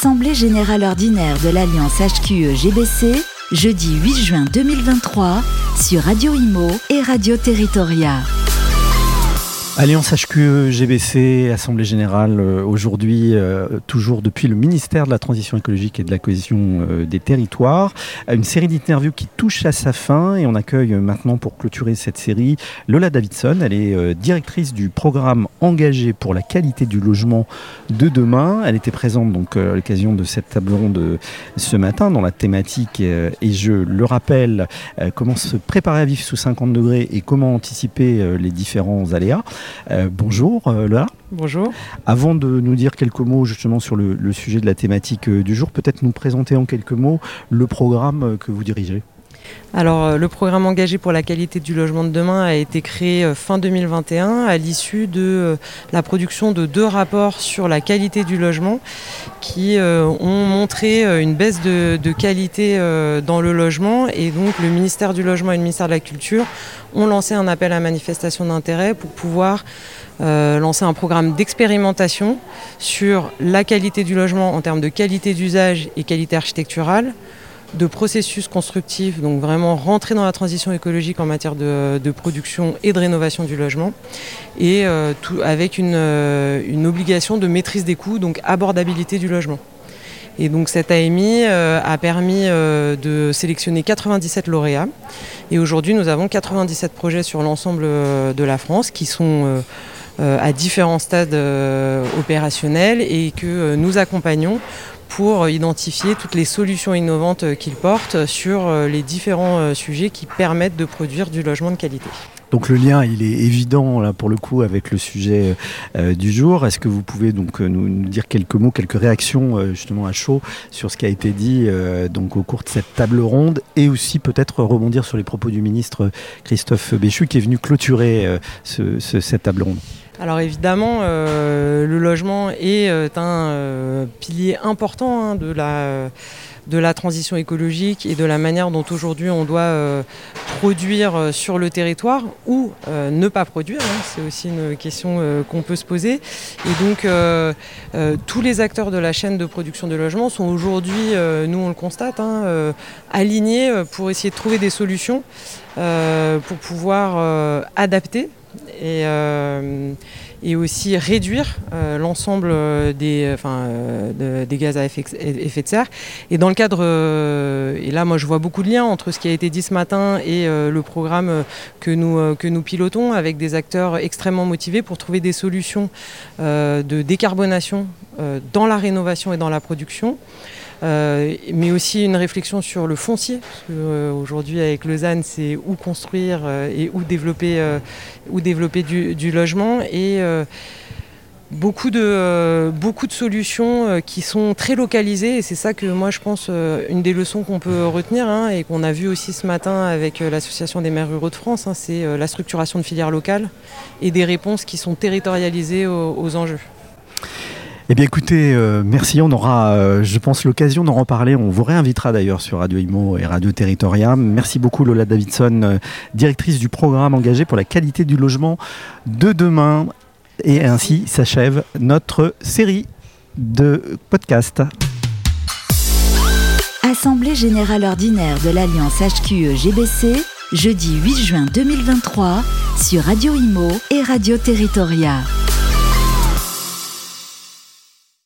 Assemblée générale ordinaire de l'Alliance HQE-GBC, jeudi 8 juin 2023, sur Radio Imo et Radio Territoria. Alliance HQE, GBC, Assemblée Générale, euh, aujourd'hui, euh, toujours depuis le ministère de la Transition écologique et de la cohésion euh, des territoires. Une série d'interviews qui touche à sa fin et on accueille maintenant pour clôturer cette série Lola Davidson. Elle est directrice du programme engagé pour la qualité du logement de demain. Elle était présente donc à l'occasion de cette table ronde ce matin dans la thématique, et je le rappelle, comment se préparer à vivre sous 50 degrés et comment anticiper les différents aléas. Euh, bonjour euh, Lola. Bonjour. Avant de nous dire quelques mots justement sur le, sujet de la thématique euh, du jour, peut-être nous présenter en quelques mots le programme que vous dirigez. Alors, le programme engagé pour la qualité du logement de demain a été créé fin 2021 à l'issue de la production de deux rapports sur la qualité du logement qui ont montré une baisse de, qualité dans le logement. Et donc, le ministère du Logement et le ministère de la Culture ont lancé un appel à manifestation d'intérêt pour pouvoir euh, lancer un programme d'expérimentation sur la qualité du logement en termes de qualité d'usage et qualité architecturale, de processus constructifs, donc vraiment rentrer dans la transition écologique en matière de, production et de rénovation du logement, et euh, avec une, euh, une obligation de maîtrise des coûts, donc abordabilité du logement. Et donc cette AMI a permis de sélectionner 97 lauréats et aujourd'hui, nous avons 97 projets sur l'ensemble euh, de la France qui sont euh, euh, à différents stades opérationnels et que nous accompagnons pour identifier toutes les solutions innovantes qu'ils portent sur les différents sujets qui permettent de produire du logement de qualité. Donc le lien, il est évident là pour le coup avec le sujet euh, du jour. Est-ce que vous pouvez donc euh, nous, dire quelques mots, quelques réactions euh, justement à chaud sur ce qui a été dit donc au cours de cette table ronde et aussi peut-être rebondir sur les propos du ministre Christophe Béchu qui est venu clôturer cette table ronde? Alors évidemment, le logement est un pilier important hein, de la transition écologique et de la manière dont aujourd'hui on doit euh, produire euh, sur le territoire ou euh, ne pas produire. Hein. c'est aussi une question qu'on peut se poser. Et donc tous les acteurs de la chaîne de production de logements sont aujourd'hui, nous on le constate, hein, alignés pour essayer de trouver des solutions pour pouvoir adapter et et aussi réduire euh, l'ensemble euh, des, euh, gaz à effet, de serre. Et dans le cadre, et là moi je vois beaucoup de liens entre ce qui a été dit ce matin et le programme que nous, que nous pilotons avec des acteurs extrêmement motivés pour trouver des solutions de décarbonation dans la rénovation et dans la production. Euh, mais aussi une réflexion sur le foncier. Parce qu'aujourd'hui, avec Lausanne, c'est où construire euh, et où développer, euh, où développer du, logement. Et beaucoup de, beaucoup de solutions qui sont très localisées et c'est ça que moi je pense une des leçons qu'on peut retenir hein, et qu'on a vu aussi ce matin avec l'association des maires ruraux de France, hein, c'est la structuration de filières locales et des réponses qui sont territorialisées aux enjeux. Eh bien écoutez, euh, merci. On aura, euh, je pense, l'occasion d'en reparler. On vous réinvitera d'ailleurs sur Radio Imo et Radio Territoria. Merci beaucoup Lola Davidson, euh, directrice du programme engagé pour la qualité du logement de demain. Et ainsi s'achève notre série de podcasts. Assemblée générale ordinaire de l'Alliance HQE-GBC, jeudi 8 juin 2023, sur Radio Imo et Radio Territoria.